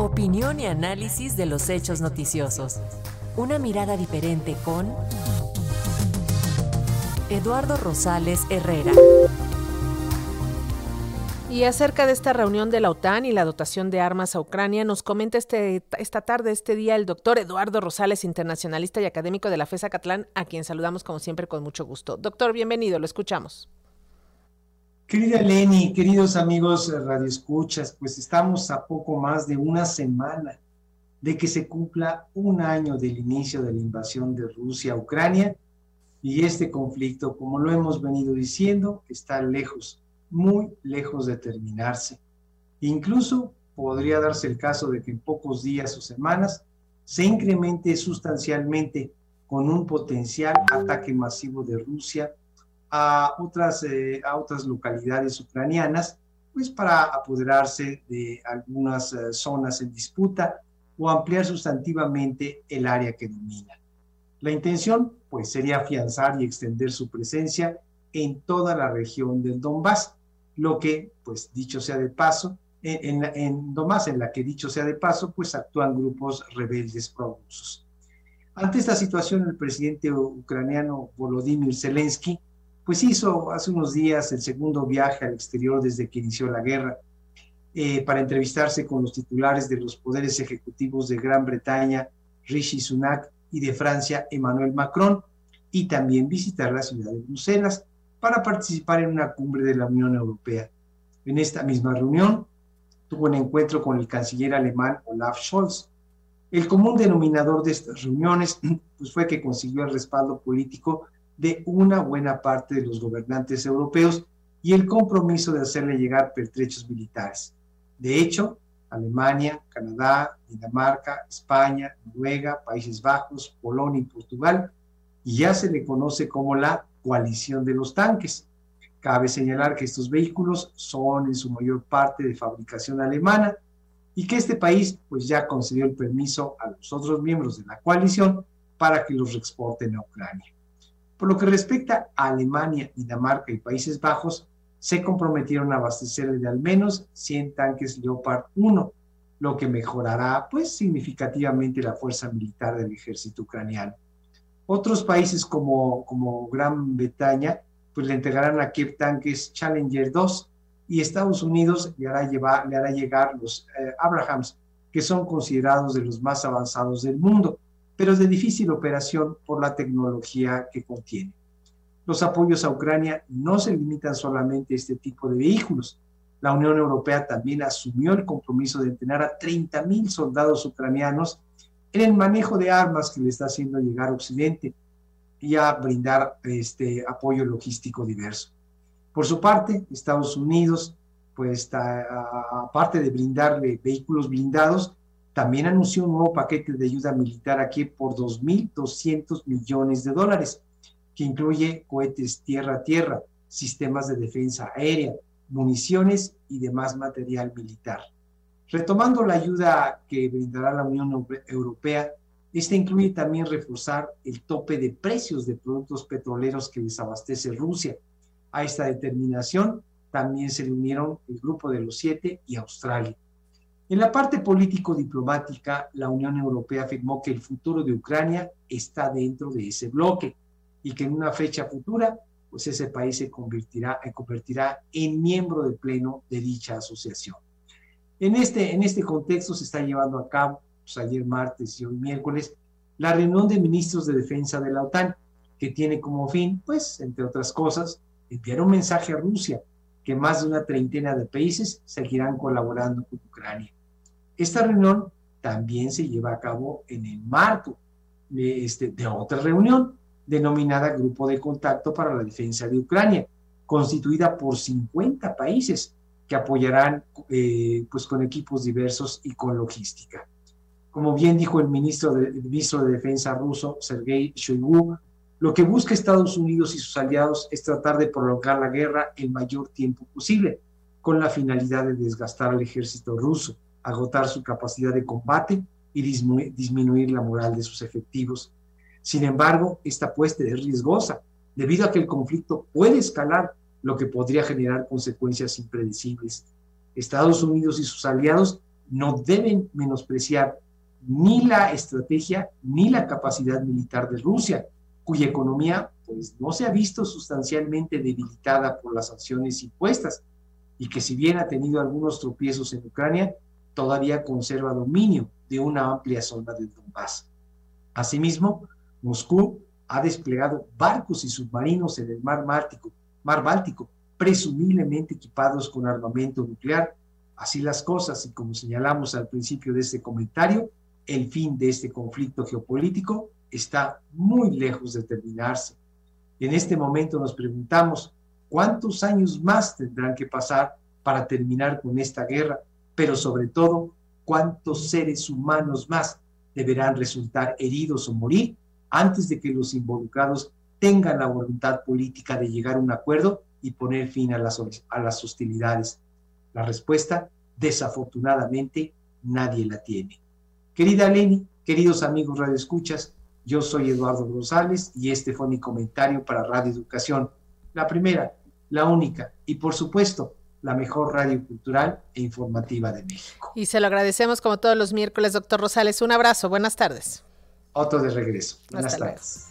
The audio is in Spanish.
Opinión y análisis de los hechos noticiosos. Una mirada diferente con Eduardo Rosales Herrera. Y acerca de esta reunión de la OTAN y la dotación de armas a Ucrania, nos comenta este, esta tarde, este día, el doctor Eduardo Rosales, internacionalista y académico de la FESA Catlán, a quien saludamos como siempre con mucho gusto. Doctor, bienvenido, lo escuchamos. Querida Leni, queridos amigos radioescuchas, pues estamos a poco más de una semana de que se cumpla un año del inicio de la invasión de Rusia a Ucrania y este conflicto, como lo hemos venido diciendo, está lejos muy lejos de terminarse. Incluso podría darse el caso de que en pocos días o semanas se incremente sustancialmente con un potencial ataque masivo de Rusia a otras, eh, a otras localidades ucranianas, pues para apoderarse de algunas eh, zonas en disputa o ampliar sustantivamente el área que domina. La intención, pues, sería afianzar y extender su presencia en toda la región del Donbass, lo que, pues dicho sea de paso, en, en, en más en la que dicho sea de paso, pues actúan grupos rebeldes prorusos. Ante esta situación, el presidente ucraniano Volodymyr Zelensky, pues hizo hace unos días el segundo viaje al exterior desde que inició la guerra, eh, para entrevistarse con los titulares de los poderes ejecutivos de Gran Bretaña, Rishi Sunak, y de Francia, Emmanuel Macron, y también visitar la ciudad de Bruselas, para participar en una cumbre de la Unión Europea. En esta misma reunión tuvo un encuentro con el canciller alemán Olaf Scholz. El común denominador de estas reuniones pues, fue que consiguió el respaldo político de una buena parte de los gobernantes europeos y el compromiso de hacerle llegar pertrechos militares. De hecho, Alemania, Canadá, Dinamarca, España, Noruega, Países Bajos, Polonia y Portugal, ya se le conoce como la coalición de los tanques. Cabe señalar que estos vehículos son en su mayor parte de fabricación alemana y que este país pues ya concedió el permiso a los otros miembros de la coalición para que los exporten a Ucrania. Por lo que respecta a Alemania, Dinamarca y Países Bajos, se comprometieron a abastecerle de al menos 100 tanques Leopard 1, lo que mejorará pues significativamente la fuerza militar del ejército ucraniano. Otros países como, Gran Bretaña, pues le entregarán a Kiev tanques Challenger 2 y Estados Unidos le hará, llevar, le hará llegar los eh, Abrahams, que son considerados de los más avanzados del mundo, pero de difícil operación por la tecnología que contiene. Los apoyos a Ucrania no se limitan solamente a este tipo de vehículos. La Unión Europea también asumió el compromiso de entrenar a 30 mil soldados ucranianos en el manejo de armas que le está haciendo llegar Occidente y a brindar este apoyo logístico diverso. Por su parte, Estados Unidos, pues aparte de brindarle vehículos blindados, también anunció un nuevo paquete de ayuda militar aquí por 2.200 millones de dólares, que incluye cohetes tierra-tierra, sistemas de defensa aérea, municiones y demás material militar. Retomando la ayuda que brindará la Unión Europea, esta incluye también reforzar el tope de precios de productos petroleros que les abastece Rusia. A esta determinación también se unieron el Grupo de los Siete y Australia. En la parte político-diplomática, la Unión Europea afirmó que el futuro de Ucrania está dentro de ese bloque y que en una fecha futura, pues ese país se convertirá, se convertirá en miembro de pleno de dicha asociación. En este, en este contexto se está llevando a cabo, pues ayer martes y hoy miércoles, la reunión de ministros de defensa de la OTAN, que tiene como fin, pues, entre otras cosas, enviar un mensaje a Rusia que más de una treintena de países seguirán colaborando con Ucrania. Esta reunión también se lleva a cabo en el marco de, este, de otra reunión denominada Grupo de Contacto para la Defensa de Ucrania, constituida por 50 países, que apoyarán eh, pues con equipos diversos y con logística. Como bien dijo el ministro de, el ministro de Defensa ruso, Sergei Shoigu, lo que busca Estados Unidos y sus aliados es tratar de prolongar la guerra el mayor tiempo posible, con la finalidad de desgastar al ejército ruso, agotar su capacidad de combate y disminuir, disminuir la moral de sus efectivos. Sin embargo, esta apuesta es riesgosa, debido a que el conflicto puede escalar lo que podría generar consecuencias impredecibles. Estados Unidos y sus aliados no deben menospreciar ni la estrategia ni la capacidad militar de Rusia, cuya economía pues, no se ha visto sustancialmente debilitada por las sanciones impuestas y que si bien ha tenido algunos tropiezos en Ucrania, todavía conserva dominio de una amplia zona del Donbass. Asimismo, Moscú ha desplegado barcos y submarinos en el mar mar Báltico, presumiblemente equipados con armamento nuclear. Así las cosas, y como señalamos al principio de este comentario, el fin de este conflicto geopolítico está muy lejos de terminarse. En este momento nos preguntamos cuántos años más tendrán que pasar para terminar con esta guerra, pero sobre todo, cuántos seres humanos más deberán resultar heridos o morir antes de que los involucrados tengan la voluntad política de llegar a un acuerdo y poner fin a las, hostilidades. La respuesta, desafortunadamente, nadie la tiene. Querida Leni, queridos amigos Radio Escuchas, yo soy Eduardo González y este fue mi comentario para Radio Educación, la primera, la única y por supuesto la mejor radio cultural e informativa de México. Y se lo agradecemos como todos los miércoles, doctor Rosales. Un abrazo, buenas tardes. Otro de regreso. Buenas tardes.